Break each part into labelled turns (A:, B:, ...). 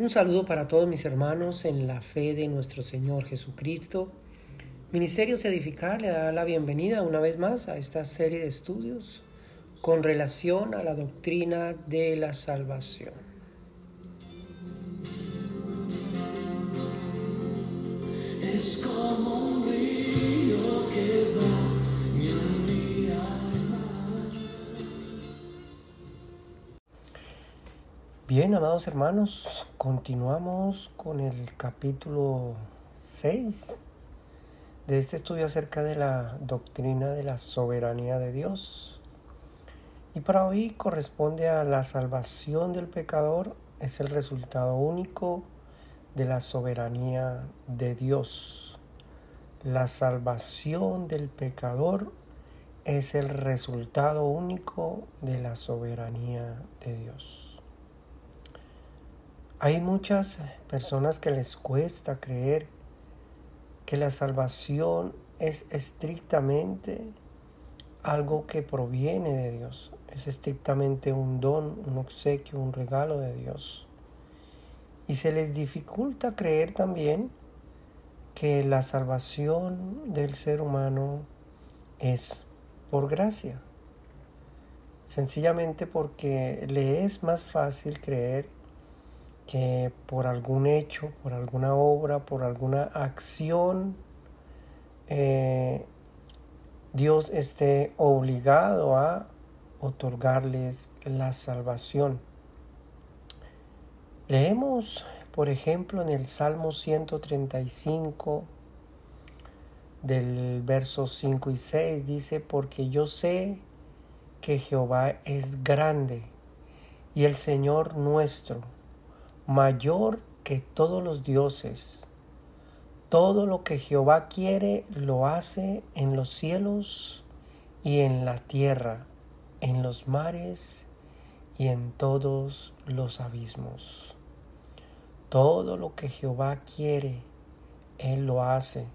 A: Un saludo para todos mis hermanos en la fe de nuestro Señor Jesucristo. Ministerios Edificar le da la bienvenida una vez más a esta serie de estudios con relación a la doctrina de la salvación.
B: Es como un río que
A: Bien, amados hermanos, continuamos con el capítulo 6 de este estudio acerca de la doctrina de la soberanía de Dios. Y para hoy corresponde a la salvación del pecador, es el resultado único de la soberanía de Dios. La salvación del pecador es el resultado único de la soberanía de Dios. Hay muchas personas que les cuesta creer que la salvación es estrictamente algo que proviene de Dios, es estrictamente un don, un obsequio, un regalo de Dios. Y se les dificulta creer también que la salvación del ser humano es por gracia. Sencillamente porque le es más fácil creer que por algún hecho, por alguna obra, por alguna acción, eh, Dios esté obligado a otorgarles la salvación. Leemos, por ejemplo, en el Salmo 135, del verso 5 y 6, dice, porque yo sé que Jehová es grande y el Señor nuestro mayor que todos los dioses. Todo lo que Jehová quiere lo hace en los cielos y en la tierra, en los mares y en todos los abismos. Todo lo que Jehová quiere, Él lo hace,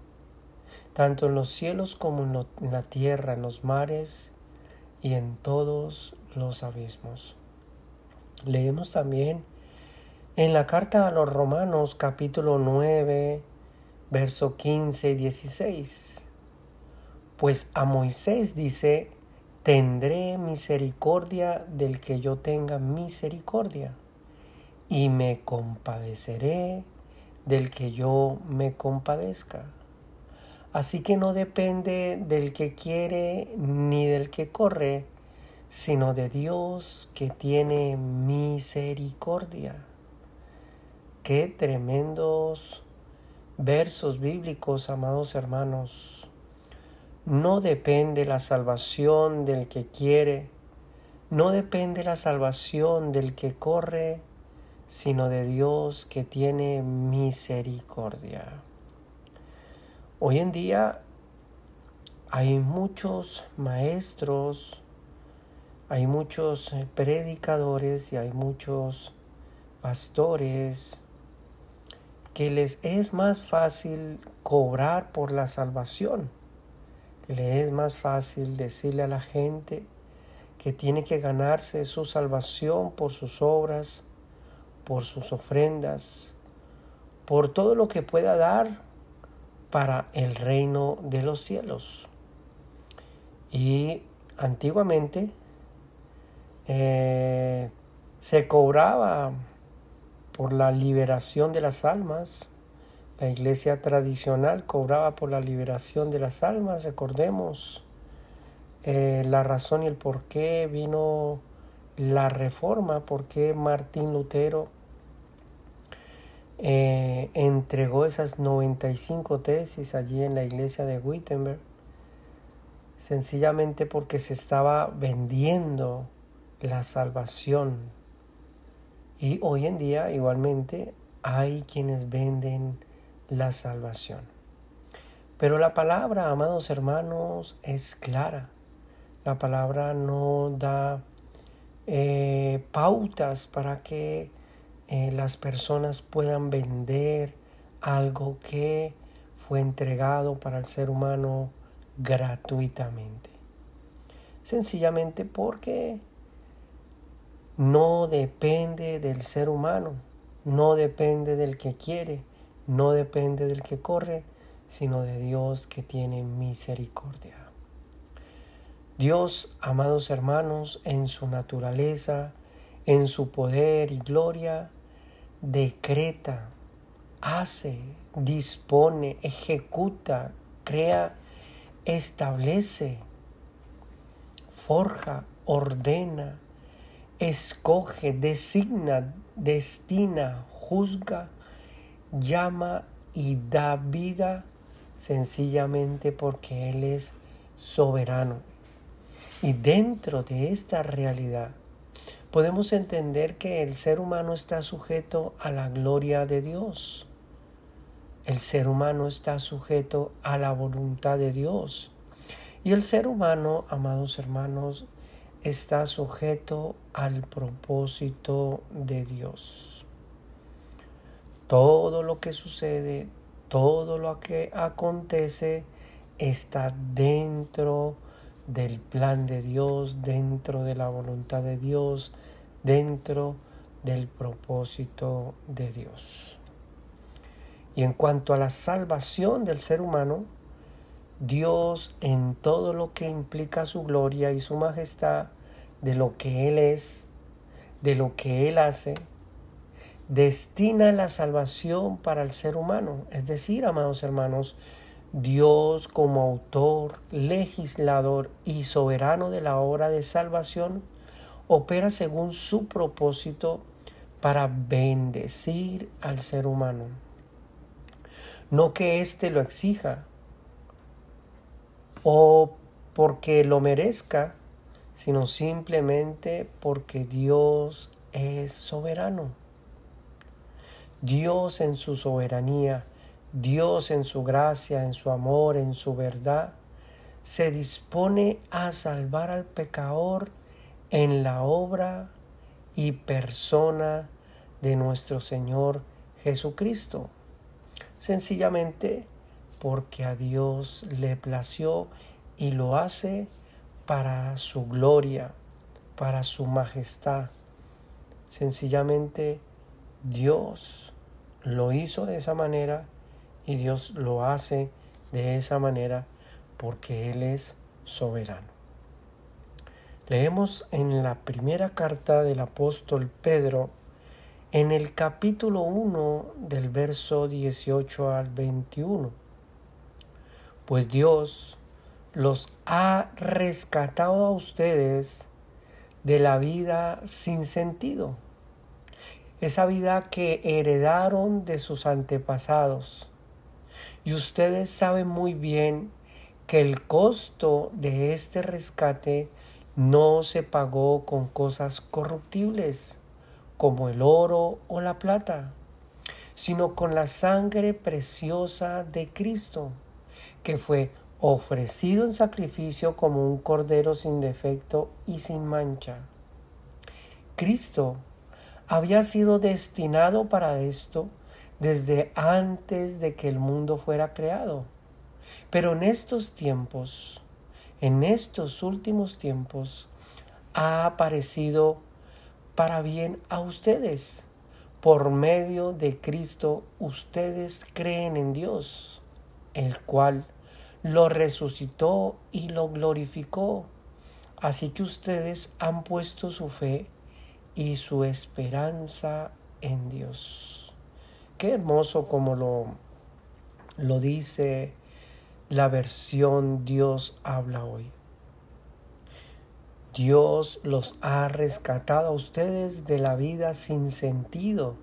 A: tanto en los cielos como en, la tierra, en los mares y en todos los abismos. Leemos también en la carta a los Romanos capítulo 9, verso 15 y 16, pues a Moisés dice, tendré misericordia del que yo tenga misericordia, y me compadeceré del que yo me compadezca. Así que no depende del que quiere ni del que corre, sino de Dios que tiene misericordia. Qué tremendos versos bíblicos, amados hermanos. No depende la salvación del que quiere, no depende la salvación del que corre, sino de Dios que tiene misericordia. Hoy en día hay muchos maestros, hay muchos predicadores y hay muchos pastores, que les es más fácil cobrar por la salvación, que les es más fácil decirle a la gente que tiene que ganarse su salvación por sus obras, por sus ofrendas, por todo lo que pueda dar para el reino de los cielos. Y antiguamente eh, se cobraba por la liberación de las almas. La iglesia tradicional cobraba por la liberación de las almas. Recordemos eh, la razón y el por qué vino la reforma, por qué Martín Lutero eh, entregó esas 95 tesis allí en la iglesia de Wittenberg. Sencillamente porque se estaba vendiendo la salvación y hoy en día igualmente hay quienes venden la salvación. Pero la palabra, amados hermanos, es clara. La palabra no da eh, pautas para que eh, las personas puedan vender algo que fue entregado para el ser humano gratuitamente. Sencillamente porque no depende del ser humano, no depende del que quiere, no depende del que corre, sino de Dios que tiene misericordia. Dios, amados hermanos, en su naturaleza, en su poder y gloria, decreta, hace, dispone, ejecuta, crea, establece, forja, ordena, escoge, designa, destina, juzga, llama y da vida sencillamente porque Él es soberano. Y dentro de esta realidad podemos entender que el ser humano está sujeto a la gloria de Dios. El ser humano está sujeto a la voluntad de Dios. Y el ser humano, amados hermanos, está sujeto al propósito de Dios. Todo lo que sucede, todo lo que acontece está dentro del plan de Dios, dentro de la voluntad de Dios, dentro del propósito de Dios. Y en cuanto a la salvación del ser humano, Dios en todo lo que implica su gloria y su majestad, de lo que Él es, de lo que Él hace, destina la salvación para el ser humano. Es decir, amados hermanos, Dios como autor, legislador y soberano de la obra de salvación, opera según su propósito para bendecir al ser humano. No que éste lo exija o porque lo merezca, sino simplemente porque Dios es soberano. Dios en su soberanía, Dios en su gracia, en su amor, en su verdad, se dispone a salvar al pecador en la obra y persona de nuestro Señor Jesucristo. Sencillamente porque a Dios le plació y lo hace para su gloria, para su majestad. Sencillamente Dios lo hizo de esa manera y Dios lo hace de esa manera porque Él es soberano. Leemos en la primera carta del apóstol Pedro, en el capítulo 1 del verso 18 al 21. Pues Dios los ha rescatado a ustedes de la vida sin sentido, esa vida que heredaron de sus antepasados. Y ustedes saben muy bien que el costo de este rescate no se pagó con cosas corruptibles como el oro o la plata, sino con la sangre preciosa de Cristo, que fue ofrecido en sacrificio como un cordero sin defecto y sin mancha. Cristo había sido destinado para esto desde antes de que el mundo fuera creado. Pero en estos tiempos, en estos últimos tiempos, ha aparecido para bien a ustedes. Por medio de Cristo ustedes creen en Dios, el cual lo resucitó y lo glorificó. Así que ustedes han puesto su fe y su esperanza en Dios. Qué hermoso como lo, lo dice la versión Dios habla hoy. Dios los ha rescatado a ustedes de la vida sin sentido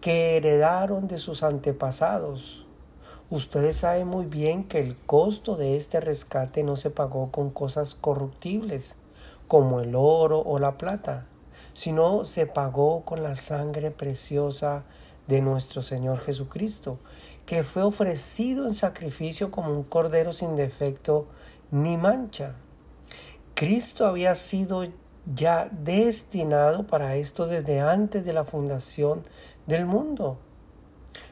A: que heredaron de sus antepasados Ustedes saben muy bien que el costo de este rescate no se pagó con cosas corruptibles como el oro o la plata, sino se pagó con la sangre preciosa de nuestro Señor Jesucristo, que fue ofrecido en sacrificio como un cordero sin defecto ni mancha. Cristo había sido ya destinado para esto desde antes de la fundación del mundo.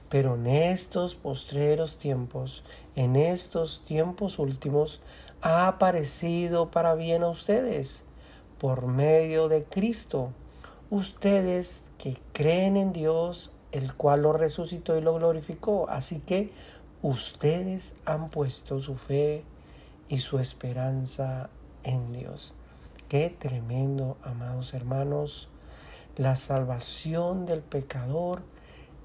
A: Pero en estos postreros tiempos, en estos tiempos últimos, ha aparecido para bien a ustedes, por medio de Cristo. Ustedes que creen en Dios el cual lo resucitó y lo glorificó. Así que ustedes han puesto su fe y su esperanza en Dios. Qué tremendo, amados hermanos. La salvación del pecador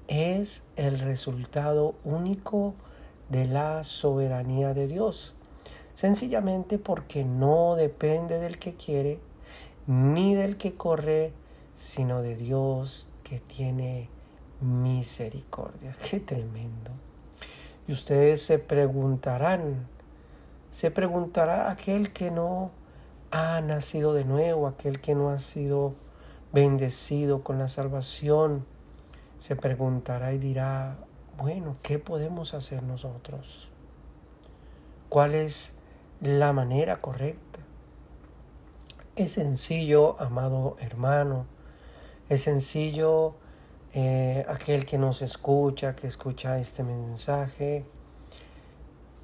A: es el resultado único de la soberanía de Dios. Sencillamente porque no depende del que quiere ni del que corre, sino de Dios que tiene misericordia. Qué tremendo. Y ustedes se preguntarán, se preguntará aquel que no ha nacido de nuevo, aquel que no ha sido bendecido con la salvación, se preguntará y dirá, bueno, ¿qué podemos hacer nosotros? ¿Cuál es la manera correcta? Es sencillo, amado hermano, es sencillo eh, aquel que nos escucha, que escucha este mensaje,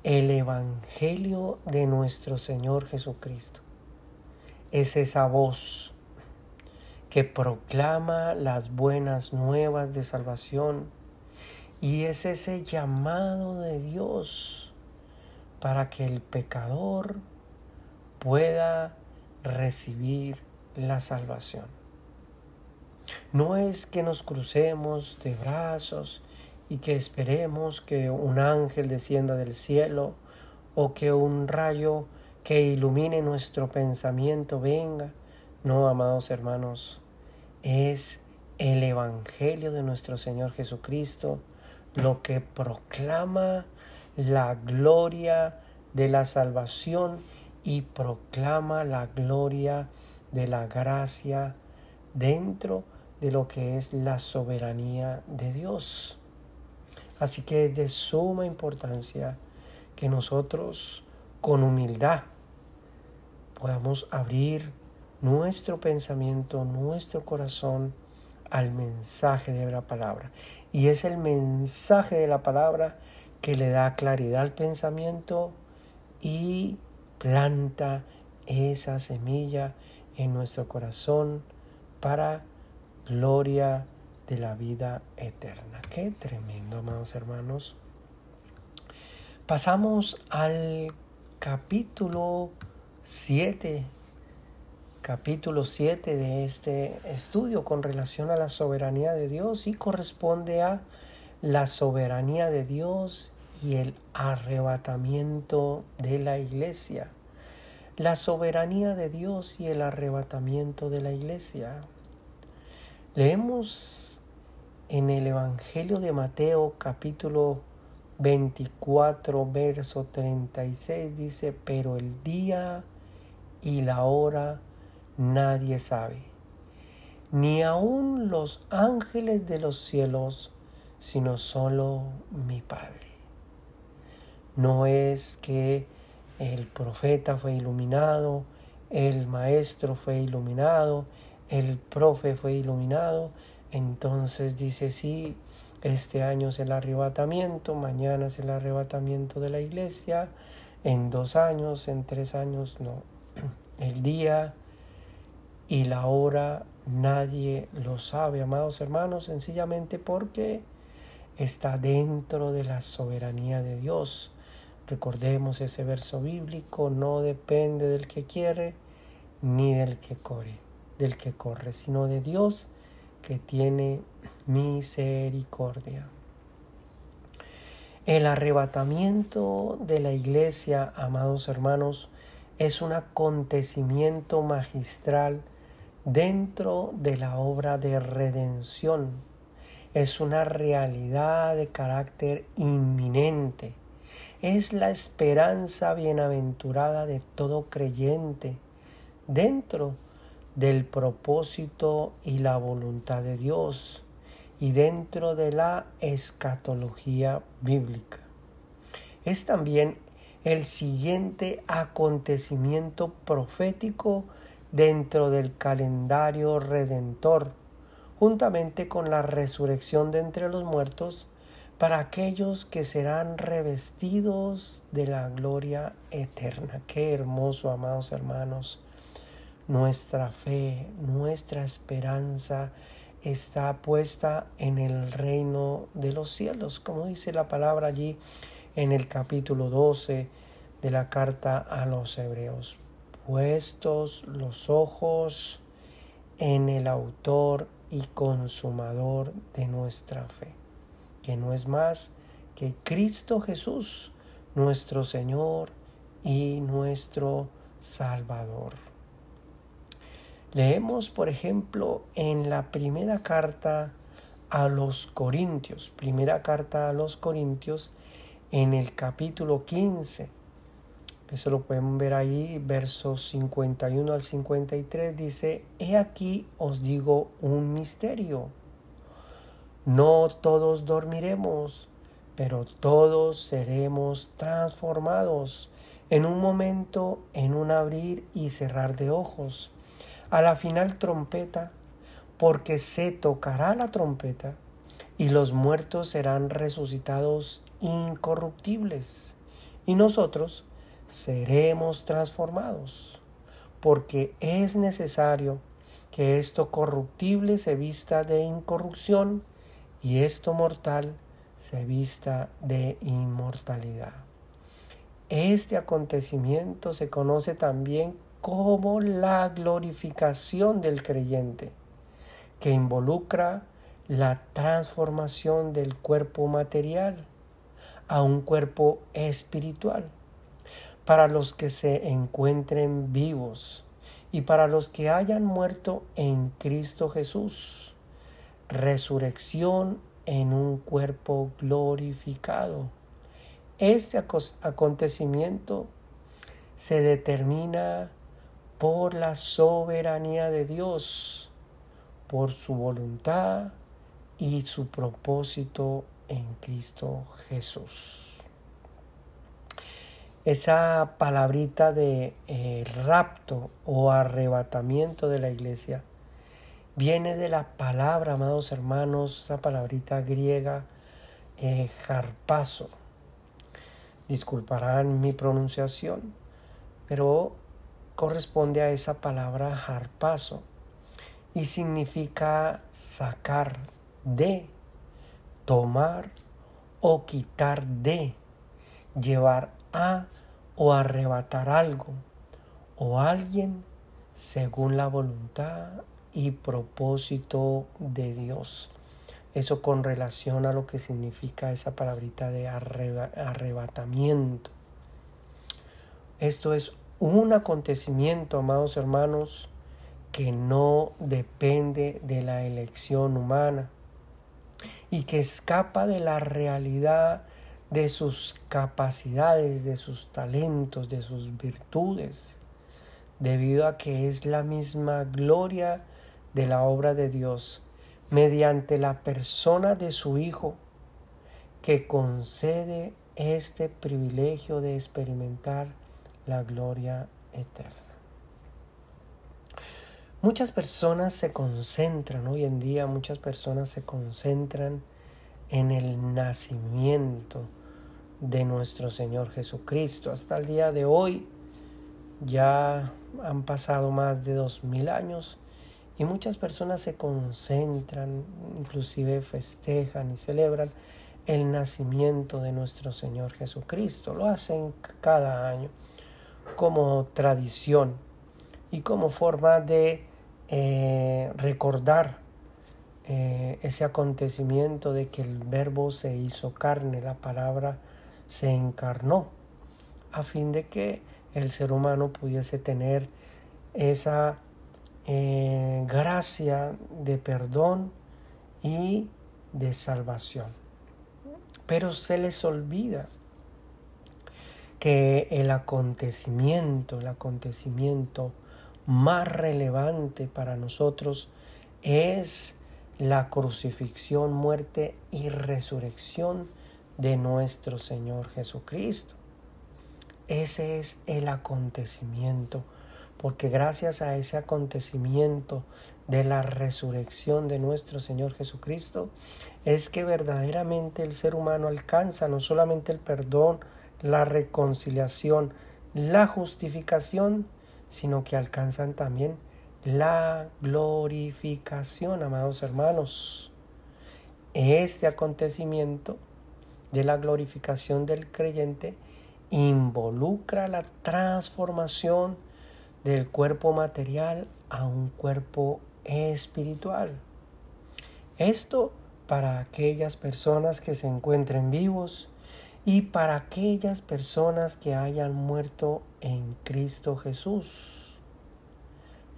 A: el Evangelio de nuestro Señor Jesucristo. Es esa voz que proclama las buenas nuevas de salvación y es ese llamado de Dios para que el pecador pueda recibir la salvación. No es que nos crucemos de brazos y que esperemos que un ángel descienda del cielo o que un rayo que ilumine nuestro pensamiento venga. No, amados hermanos, es el Evangelio de nuestro Señor Jesucristo lo que proclama la gloria de la salvación y proclama la gloria de la gracia dentro de lo que es la soberanía de Dios. Así que es de suma importancia que nosotros con humildad podamos abrir nuestro pensamiento, nuestro corazón al mensaje de la palabra. Y es el mensaje de la palabra que le da claridad al pensamiento y planta esa semilla en nuestro corazón para gloria de la vida eterna. Qué tremendo, amados hermanos. Pasamos al capítulo 7, capítulo 7 de este estudio con relación a la soberanía de Dios y corresponde a la soberanía de Dios y el arrebatamiento de la iglesia. La soberanía de Dios y el arrebatamiento de la iglesia. Leemos en el Evangelio de Mateo capítulo 24, verso 36, dice, pero el día y la hora nadie sabe, ni aun los ángeles de los cielos, sino solo mi Padre. No es que el profeta fue iluminado, el maestro fue iluminado, el profe fue iluminado, entonces dice sí, este año es el arrebatamiento, mañana es el arrebatamiento de la iglesia, en dos años, en tres años, no. El día y la hora nadie lo sabe, amados hermanos, sencillamente porque está dentro de la soberanía de Dios. Recordemos ese verso bíblico, no depende del que quiere ni del que corre, del que corre, sino de Dios que tiene misericordia. El arrebatamiento de la iglesia, amados hermanos, es un acontecimiento magistral dentro de la obra de redención. Es una realidad de carácter inminente. Es la esperanza bienaventurada de todo creyente dentro del propósito y la voluntad de Dios y dentro de la escatología bíblica. Es también el siguiente acontecimiento profético dentro del calendario redentor, juntamente con la resurrección de entre los muertos, para aquellos que serán revestidos de la gloria eterna. Qué hermoso, amados hermanos nuestra fe, nuestra esperanza está puesta en el reino de los cielos, como dice la palabra allí en el capítulo 12 de la carta a los hebreos. Puestos los ojos en el autor y consumador de nuestra fe, que no es más que Cristo Jesús, nuestro Señor y nuestro Salvador. Leemos, por ejemplo, en la primera carta a los Corintios, primera carta a los Corintios, en el capítulo 15. Eso lo pueden ver ahí, versos 51 al 53, dice, He aquí os digo un misterio. No todos dormiremos, pero todos seremos transformados en un momento, en un abrir y cerrar de ojos a la final trompeta, porque se tocará la trompeta y los muertos serán resucitados incorruptibles y nosotros seremos transformados, porque es necesario que esto corruptible se vista de incorrupción y esto mortal se vista de inmortalidad. Este acontecimiento se conoce también como la glorificación del creyente, que involucra la transformación del cuerpo material a un cuerpo espiritual, para los que se encuentren vivos y para los que hayan muerto en Cristo Jesús. Resurrección en un cuerpo glorificado. Este acontecimiento se determina por la soberanía de Dios, por su voluntad y su propósito en Cristo Jesús. Esa palabrita de eh, rapto o arrebatamiento de la iglesia viene de la palabra, amados hermanos, esa palabrita griega, eh, jarpazo. Disculparán mi pronunciación, pero corresponde a esa palabra harpazo y significa sacar de, tomar o quitar de, llevar a o arrebatar algo o alguien según la voluntad y propósito de Dios. Eso con relación a lo que significa esa palabrita de arrebatamiento. Esto es un acontecimiento, amados hermanos, que no depende de la elección humana y que escapa de la realidad de sus capacidades, de sus talentos, de sus virtudes, debido a que es la misma gloria de la obra de Dios mediante la persona de su Hijo que concede este privilegio de experimentar la gloria eterna. Muchas personas se concentran, hoy en día muchas personas se concentran en el nacimiento de nuestro Señor Jesucristo. Hasta el día de hoy ya han pasado más de dos mil años y muchas personas se concentran, inclusive festejan y celebran el nacimiento de nuestro Señor Jesucristo. Lo hacen cada año como tradición y como forma de eh, recordar eh, ese acontecimiento de que el verbo se hizo carne, la palabra se encarnó, a fin de que el ser humano pudiese tener esa eh, gracia de perdón y de salvación. Pero se les olvida que el acontecimiento, el acontecimiento más relevante para nosotros es la crucifixión, muerte y resurrección de nuestro Señor Jesucristo. Ese es el acontecimiento, porque gracias a ese acontecimiento de la resurrección de nuestro Señor Jesucristo, es que verdaderamente el ser humano alcanza no solamente el perdón, la reconciliación, la justificación, sino que alcanzan también la glorificación, amados hermanos. Este acontecimiento de la glorificación del creyente involucra la transformación del cuerpo material a un cuerpo espiritual. Esto para aquellas personas que se encuentren vivos y para aquellas personas que hayan muerto en Cristo Jesús.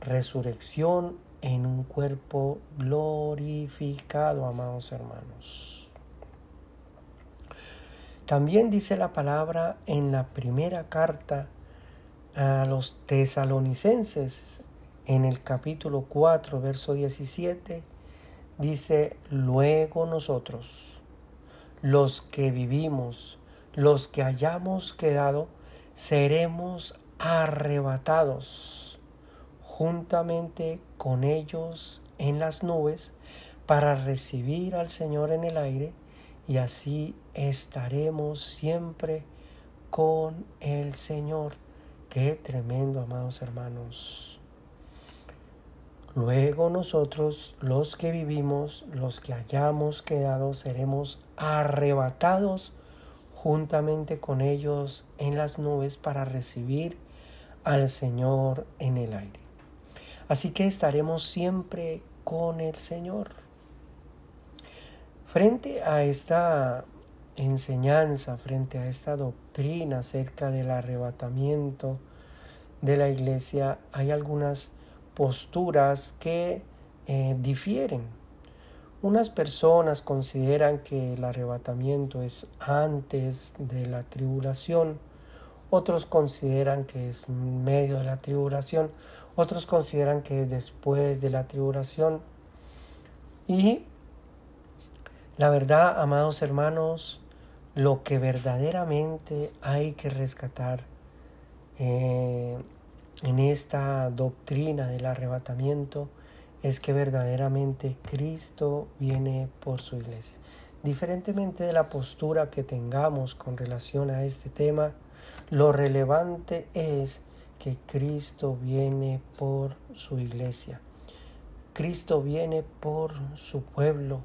A: Resurrección en un cuerpo glorificado, amados hermanos. También dice la palabra en la primera carta a los tesalonicenses, en el capítulo 4, verso 17, dice, luego nosotros, los que vivimos, los que hayamos quedado, seremos arrebatados juntamente con ellos en las nubes para recibir al Señor en el aire y así estaremos siempre con el Señor. Qué tremendo, amados hermanos. Luego nosotros, los que vivimos, los que hayamos quedado, seremos arrebatados juntamente con ellos en las nubes para recibir al Señor en el aire. Así que estaremos siempre con el Señor. Frente a esta enseñanza, frente a esta doctrina acerca del arrebatamiento de la iglesia, hay algunas posturas que eh, difieren. Unas personas consideran que el arrebatamiento es antes de la tribulación, otros consideran que es medio de la tribulación, otros consideran que es después de la tribulación. Y la verdad, amados hermanos, lo que verdaderamente hay que rescatar eh, en esta doctrina del arrebatamiento es que verdaderamente Cristo viene por su iglesia. Diferentemente de la postura que tengamos con relación a este tema, lo relevante es que Cristo viene por su iglesia. Cristo viene por su pueblo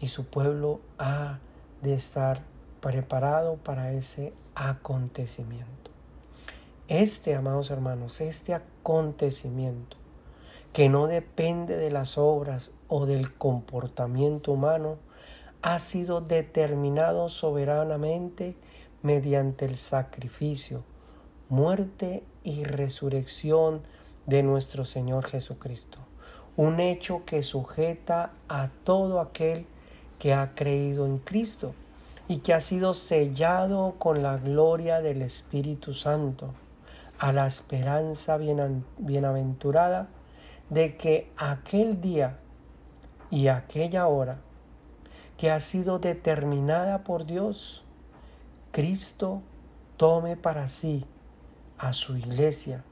A: y su pueblo ha de estar preparado para ese acontecimiento. Este, amados hermanos, este acontecimiento que no depende de las obras o del comportamiento humano, ha sido determinado soberanamente mediante el sacrificio, muerte y resurrección de nuestro Señor Jesucristo. Un hecho que sujeta a todo aquel que ha creído en Cristo y que ha sido sellado con la gloria del Espíritu Santo, a la esperanza bienaventurada de que aquel día y aquella hora que ha sido determinada por Dios, Cristo tome para sí a su iglesia,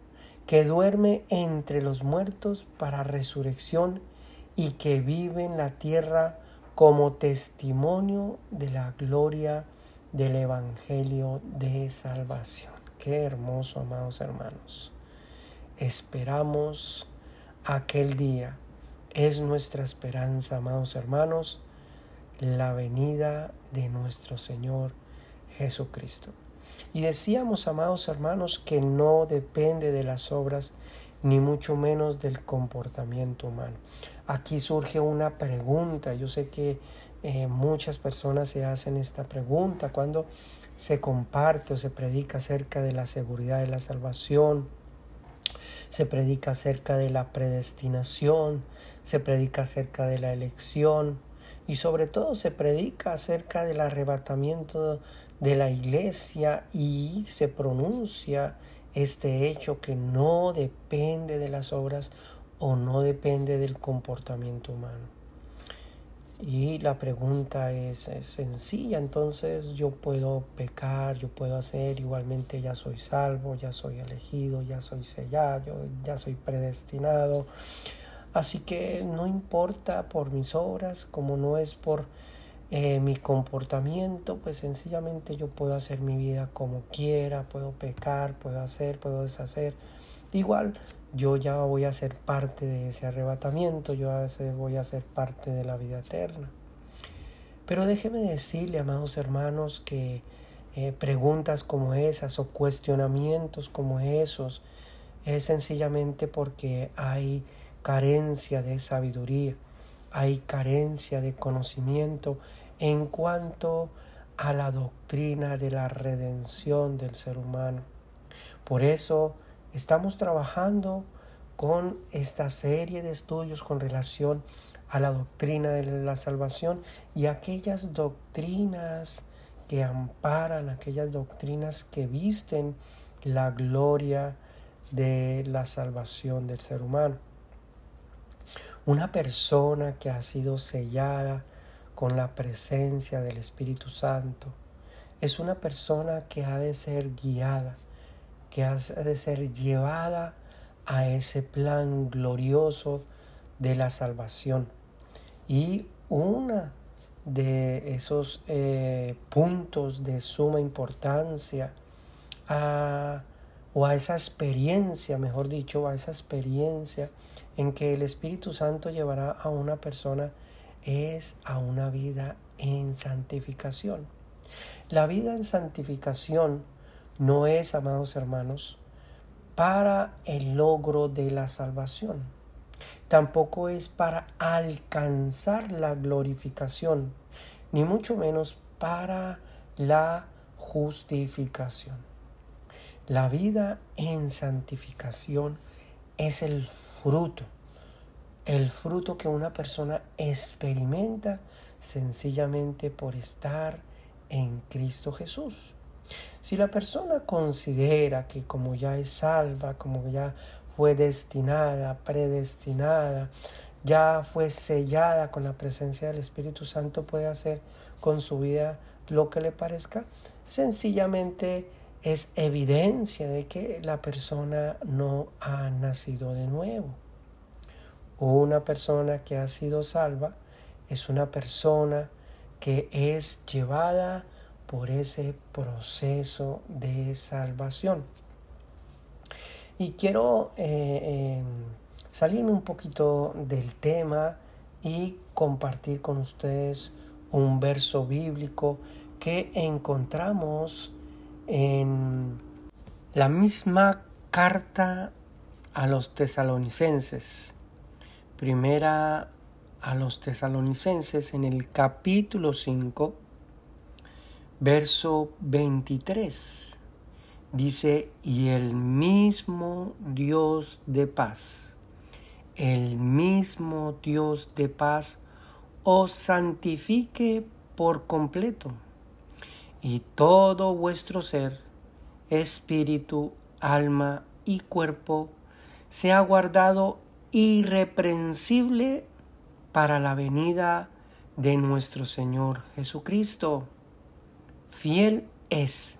A: que duerme entre los muertos para resurrección y que vive en la tierra como testimonio de la gloria del Evangelio de salvación. Qué hermoso, amados hermanos. Esperamos aquel día. Es nuestra esperanza, amados hermanos, la venida de nuestro Señor Jesucristo. Y decíamos, amados hermanos, que no depende de las obras, ni mucho menos del comportamiento humano. Aquí surge una pregunta. Yo sé que eh, muchas personas se hacen esta pregunta. Cuando se comparte o se predica acerca de la seguridad de la salvación se predica acerca de la predestinación, se predica acerca de la elección y sobre todo se predica acerca del arrebatamiento de la iglesia y se pronuncia este hecho que no depende de las obras o no depende del comportamiento humano. Y la pregunta es, sencilla, entonces yo puedo pecar, yo puedo hacer, igualmente ya soy salvo, ya soy elegido, ya soy sellado, ya soy predestinado. Así que no importa por mis obras, como no es por eh, mi comportamiento, pues sencillamente yo puedo hacer mi vida como quiera, puedo pecar, puedo hacer, puedo deshacer. Igual yo ya voy a ser parte de ese arrebatamiento, yo voy a ser parte de la vida eterna. Pero déjeme decirle, amados hermanos, que eh, preguntas como esas o cuestionamientos como esos es sencillamente porque hay carencia de sabiduría, hay carencia de conocimiento en cuanto a la doctrina de la redención del ser humano. Por eso estamos trabajando con esta serie de estudios con relación a la doctrina de la salvación y aquellas doctrinas que amparan, aquellas doctrinas que visten la gloria de la salvación del ser humano. Una persona que ha sido sellada con la presencia del Espíritu Santo. Es una persona que ha de ser guiada, que ha de ser llevada a ese plan glorioso de la salvación. Y una de esos eh, puntos de suma importancia o a esa experiencia, mejor dicho, a esa experiencia en que el Espíritu Santo llevará a una persona es a una vida en santificación. La vida en santificación no es, amados hermanos, para el logro de la salvación. Tampoco es para alcanzar la glorificación, ni mucho menos para la justificación. La vida en santificación es el fruto el fruto que una persona experimenta sencillamente por estar en Cristo Jesús. Si la persona considera que como ya es salva, como ya fue destinada, predestinada, ya fue sellada con la presencia del Espíritu Santo, puede hacer con su vida lo que le parezca, sencillamente es evidencia de que la persona no ha nacido de nuevo. Una persona que ha sido salva es una persona que es llevada por ese proceso de salvación. Y quiero eh, em, salirme un poquito del tema y compartir con ustedes un verso bíblico que encontramos en la misma carta a los tesalonicenses Primera a los tesalonicenses en el capítulo 5, verso 23. Dice, y el mismo Dios de paz, el mismo Dios de paz os santifique por completo, y todo vuestro ser, espíritu, alma y cuerpo, sea guardado irreprensible para la venida de nuestro Señor Jesucristo. Fiel es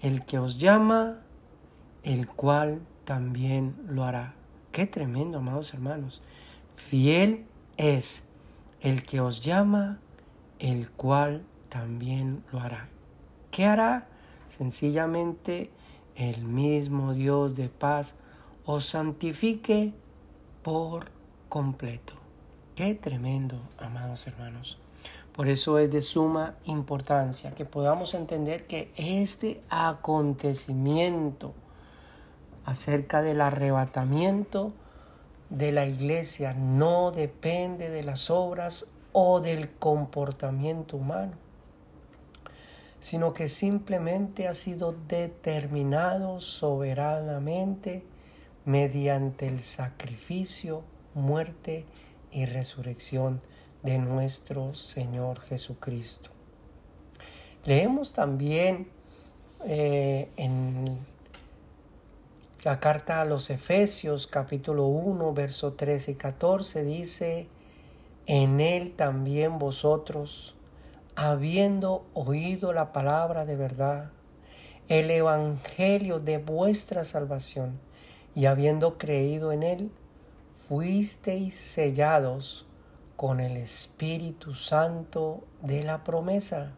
A: el que os llama, el cual también lo hará. Qué tremendo, amados hermanos. Fiel es el que os llama, el cual también lo hará. ¿Qué hará? Sencillamente el mismo Dios de paz os santifique por completo. Qué tremendo, amados hermanos. Por eso es de suma importancia que podamos entender que este acontecimiento acerca del arrebatamiento de la iglesia no depende de las obras o del comportamiento humano, sino que simplemente ha sido determinado soberanamente mediante el sacrificio, muerte y resurrección de nuestro Señor Jesucristo. Leemos también eh, en la carta a los Efesios capítulo 1, verso 13 y 14 dice, en él también vosotros, habiendo oído la palabra de verdad, el evangelio de vuestra salvación, y habiendo creído en él, fuisteis sellados con el Espíritu Santo de la promesa,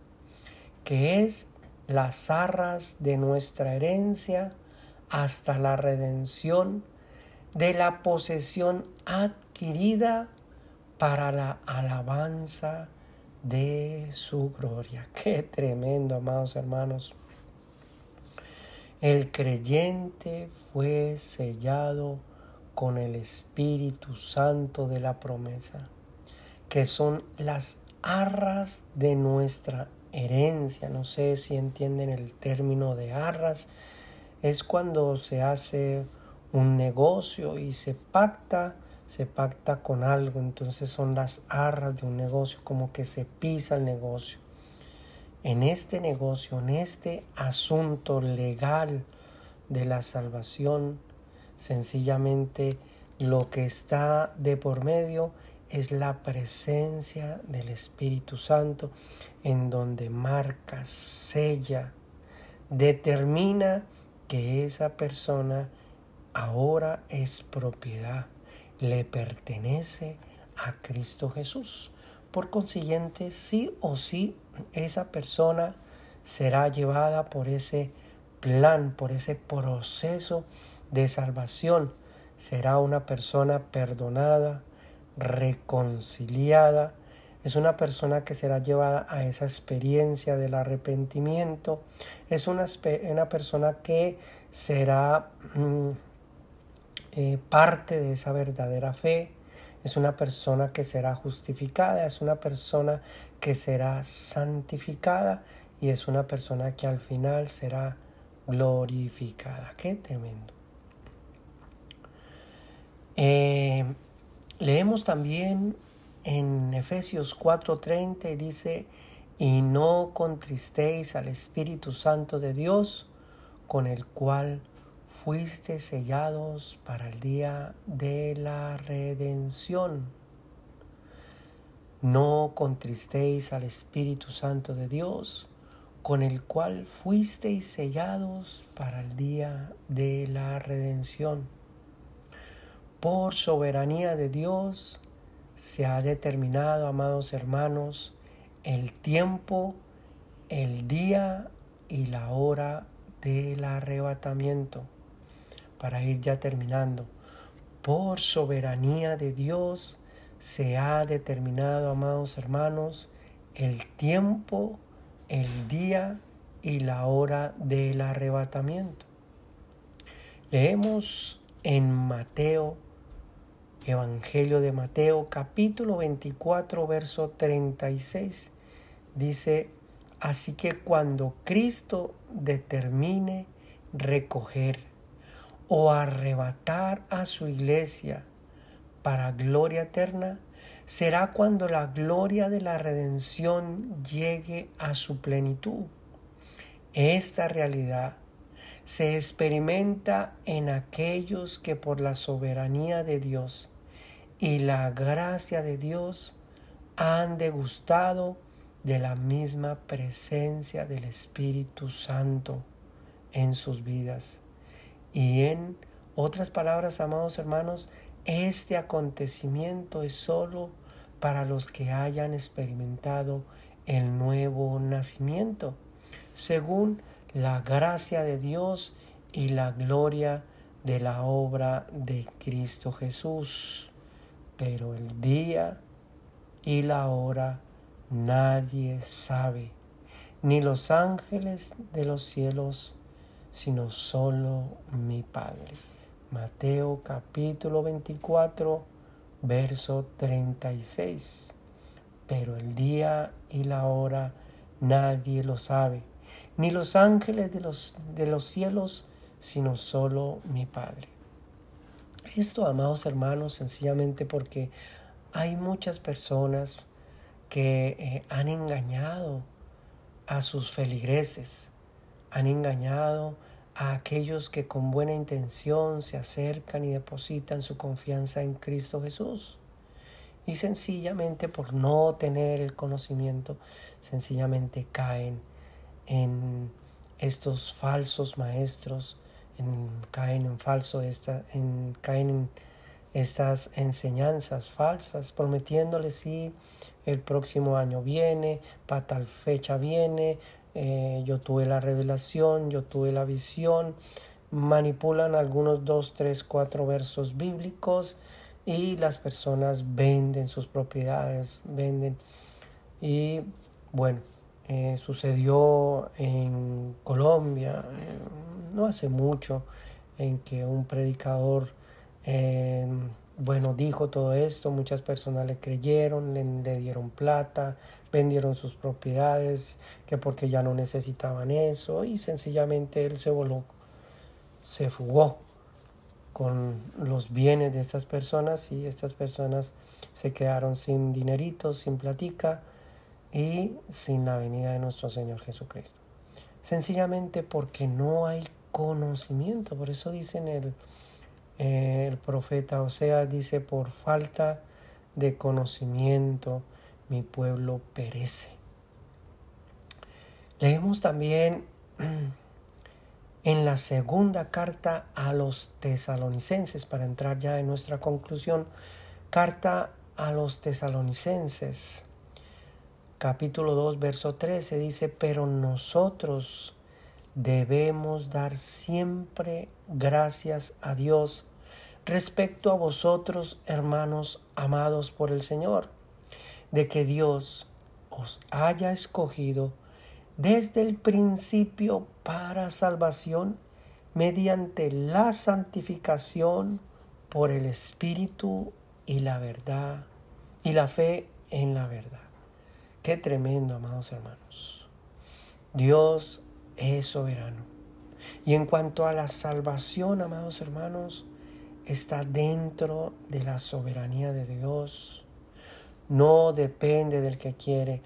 A: que es las arras de nuestra herencia hasta la redención de la posesión adquirida para la alabanza de su gloria. Qué tremendo, amados hermanos. El creyente fue sellado con el Espíritu Santo de la promesa, que son las arras de nuestra herencia. No sé si entienden el término de arras. Es cuando se hace un negocio y se pacta, se pacta con algo. Entonces son las arras de un negocio, como que se pisa el negocio. En este negocio, en este asunto legal de la salvación, sencillamente lo que está de por medio es la presencia del Espíritu Santo en donde marca, sella, determina que esa persona ahora es propiedad, le pertenece a Cristo Jesús. Por consiguiente, sí o sí, esa persona será llevada por ese plan, por ese proceso de salvación. Será una persona perdonada, reconciliada, es una persona que será llevada a esa experiencia del arrepentimiento, es una, persona que será mm, eh, parte de esa verdadera fe, es una persona que será justificada, es una persona que será santificada y es una persona que al final será glorificada. Qué tremendo. Eh, leemos también en Efesios 4:30 dice, y no contristéis al Espíritu Santo de Dios, con el cual fuiste sellados para el día de la redención. No contristéis al Espíritu Santo de Dios, con el cual fuisteis sellados para el día de la redención. Por soberanía de Dios, se ha determinado, amados hermanos, el tiempo, el día y la hora del arrebatamiento. Para ir ya terminando, por soberanía de Dios se ha determinado, amados hermanos, el tiempo, el día y la hora del arrebatamiento. Leemos en Mateo Evangelio de Mateo capítulo 24 verso 36 dice, así que cuando Cristo determine recoger o arrebatar a su iglesia para gloria eterna, será cuando la gloria de la redención llegue a su plenitud. Esta realidad se experimenta en aquellos que por la soberanía de Dios y la gracia de Dios han degustado de la misma presencia del Espíritu Santo en sus vidas. Y en otras palabras, amados hermanos, este acontecimiento es solo para los que hayan experimentado el nuevo nacimiento, según la gracia de Dios y la gloria de la obra de Cristo Jesús pero el día y la hora nadie sabe, ni los ángeles de los cielos, sino solo mi Padre. Mateo capítulo 24, verso 36. Pero el día y la hora nadie lo sabe, ni los ángeles de los, de los cielos, sino solo mi Padre. Esto, amados hermanos, sencillamente porque hay muchas personas que eh, han engañado a sus feligreses, han engañado a aquellos que con buena intención se acercan y depositan su confianza en Cristo Jesús. Y sencillamente por no tener el conocimiento, sencillamente caen en estos falsos maestros caen en falso, esta, en, caen en estas enseñanzas falsas, prometiéndoles si el próximo año viene, para tal fecha viene, eh, yo tuve la revelación, yo tuve la visión, manipulan algunos dos, tres, cuatro versos bíblicos y las personas venden sus propiedades, venden. Y bueno, eh, sucedió en Colombia, no hace mucho, en que un predicador, eh, bueno, dijo todo esto, muchas personas le creyeron, le, le, dieron plata, vendieron sus propiedades, que porque ya no necesitaban eso, y sencillamente él se voló, se fugó con los bienes de estas personas y estas personas se quedaron sin dineritos, sin platica y sin la venida de nuestro Señor Jesucristo. Sencillamente porque no hay conocimiento, por eso dicen el, eh, el profeta Osea, dice, por falta de conocimiento mi pueblo perece. Leemos también en la segunda carta a los tesalonicenses, para entrar ya en nuestra conclusión, carta a los tesalonicenses, capítulo 2, verso 13, dice, pero nosotros debemos dar siempre gracias a Dios respecto a vosotros, hermanos amados por el Señor, de que Dios os haya escogido desde el principio para salvación mediante la santificación por el Espíritu y la verdad y la fe en la verdad. Qué tremendo, amados hermanos. Dios es soberano. Y en cuanto a la salvación, amados hermanos, está dentro de la soberanía de Dios. No depende del que quiere,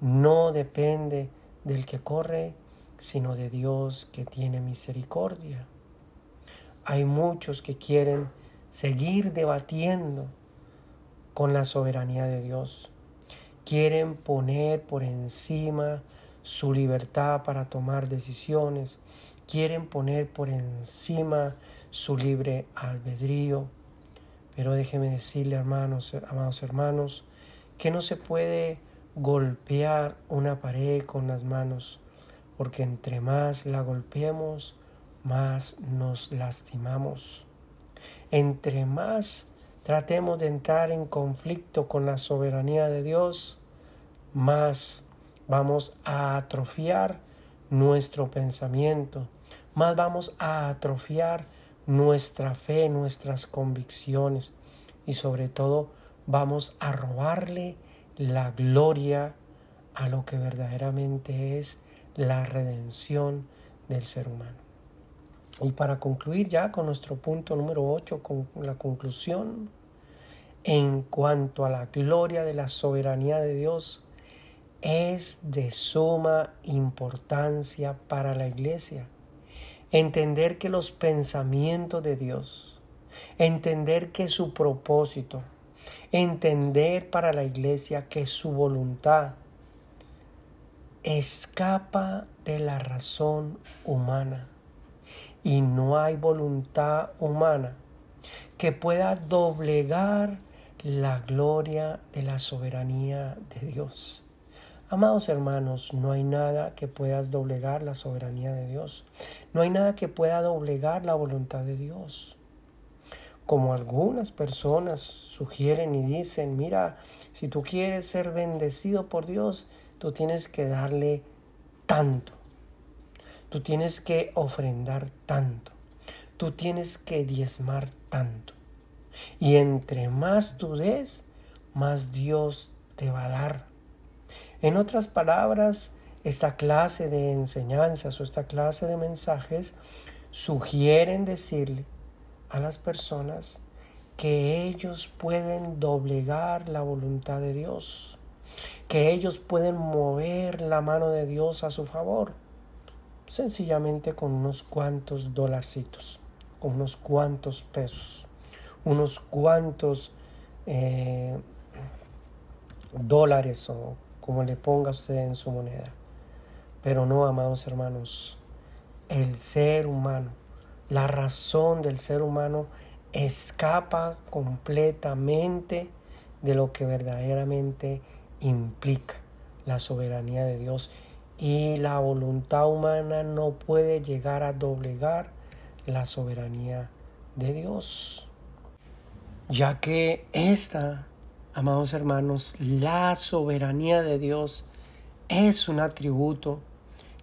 A: no depende del que corre, sino de Dios que tiene misericordia. Hay muchos que quieren seguir debatiendo con la soberanía de Dios. Quieren poner por encima su libertad para tomar decisiones. Quieren poner por encima su libre albedrío. Pero déjeme decirle, hermanos, amados hermanos, que no se puede golpear una pared con las manos, porque entre más la golpeemos, más nos lastimamos. Entre más tratemos de entrar en conflicto con la soberanía de Dios, más vamos a atrofiar nuestro pensamiento, más vamos a atrofiar nuestra fe, nuestras convicciones y sobre todo vamos a robarle la gloria a lo que verdaderamente es la redención del ser humano. Y para concluir ya con nuestro punto número 8, con la conclusión, en cuanto a la gloria de la soberanía de Dios, es de suma importancia para la iglesia. Entender que los pensamientos de Dios, entender que su propósito, entender para la iglesia que su voluntad escapa de la razón humana y no hay voluntad humana que pueda doblegar la gloria de la soberanía de Dios. Amados hermanos, no hay nada que pueda doblegar la soberanía de Dios. No hay nada que pueda doblegar la voluntad de Dios como algunas personas sugieren y dicen, mira, si tú quieres ser bendecido por Dios, tú tienes que darle tanto. Tú tienes que ofrendar tanto. Tú tienes que diezmar tanto. Y entre más tú des, más Dios te va a dar. En otras palabras, esta clase de enseñanzas o esta clase de mensajes sugieren decirle a las personas que ellos pueden doblegar la voluntad de Dios, que ellos pueden mover la mano de Dios a su favor, sencillamente con unos cuantos dolarcitos, con unos cuantos pesos, unos cuantos eh, dólares o como le ponga usted en su moneda. Pero no, amados hermanos, el ser humano la razón del ser humano escapa completamente de lo que verdaderamente implica la soberanía de Dios y la voluntad humana no puede llegar a doblegar la soberanía de Dios. Ya que esta, amados hermanos, la soberanía de Dios es un atributo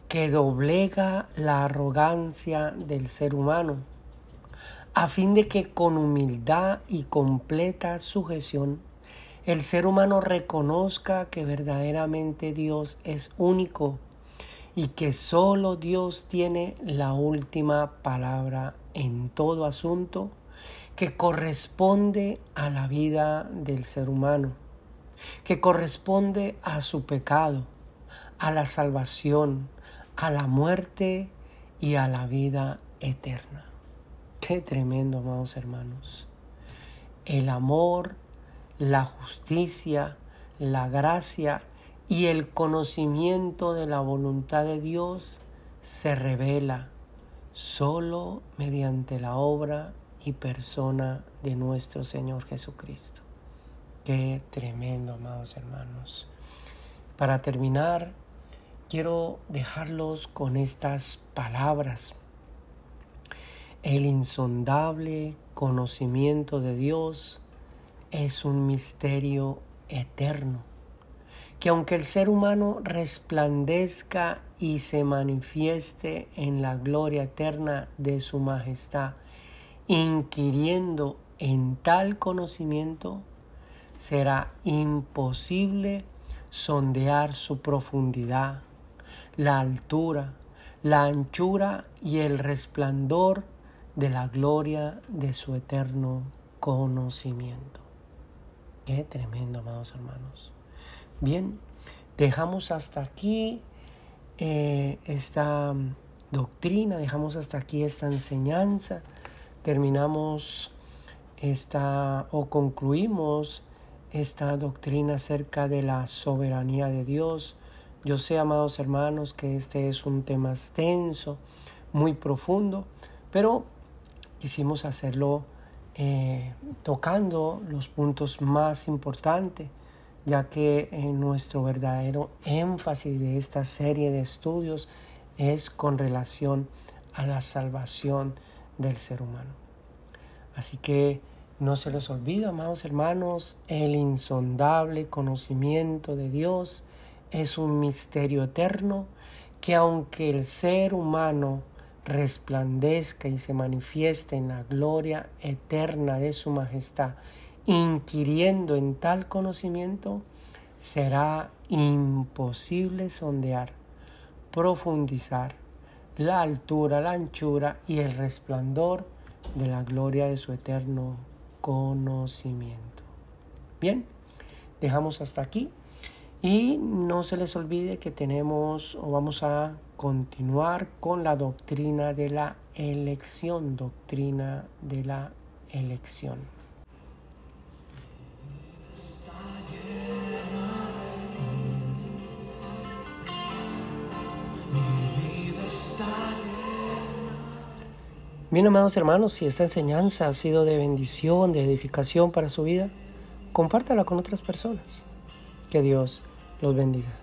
A: que doblega la arrogancia del ser humano, a fin de que con humildad y completa sujeción el ser humano reconozca que verdaderamente Dios es único y que solo Dios tiene la última palabra en todo asunto que corresponde a la vida del ser humano, que corresponde a su pecado, a la salvación, a la muerte y a la vida eterna. Qué tremendo, amados hermanos. El amor, la justicia, la gracia y el conocimiento de la voluntad de Dios se revela solo mediante la obra y persona de nuestro Señor Jesucristo. Qué tremendo, amados hermanos. Para terminar, quiero dejarlos con estas palabras. El insondable conocimiento de Dios es un misterio eterno, que aunque el ser humano resplandezca y se manifieste en la gloria eterna de su majestad, inquiriendo en tal conocimiento, será imposible sondear su profundidad, la altura, la anchura y el resplandor de la gloria de su eterno conocimiento. Qué tremendo, amados hermanos. Bien, dejamos hasta aquí eh, esta doctrina, dejamos hasta aquí esta enseñanza, terminamos esta o concluimos esta doctrina acerca de la soberanía de Dios. Yo sé, amados hermanos, que este es un tema extenso, muy profundo, pero quisimos hacerlo eh, tocando los puntos más importantes, ya que en nuestro verdadero énfasis de esta serie de estudios es con relación a la salvación del ser humano. Así que no se les olvide, amados hermanos, el insondable conocimiento de Dios es un misterio eterno que aunque el ser humano resplandezca y se manifieste en la gloria eterna de su majestad, inquiriendo en tal conocimiento, será imposible sondear, profundizar la altura, la anchura y el resplandor de la gloria de su eterno conocimiento. Bien, dejamos hasta aquí y no se les olvide que tenemos o vamos a continuar con la doctrina de la elección, doctrina de la elección. Bien, amados hermanos, si esta enseñanza ha sido de bendición, de edificación para su vida, compártala con otras personas. Que Dios los bendiga.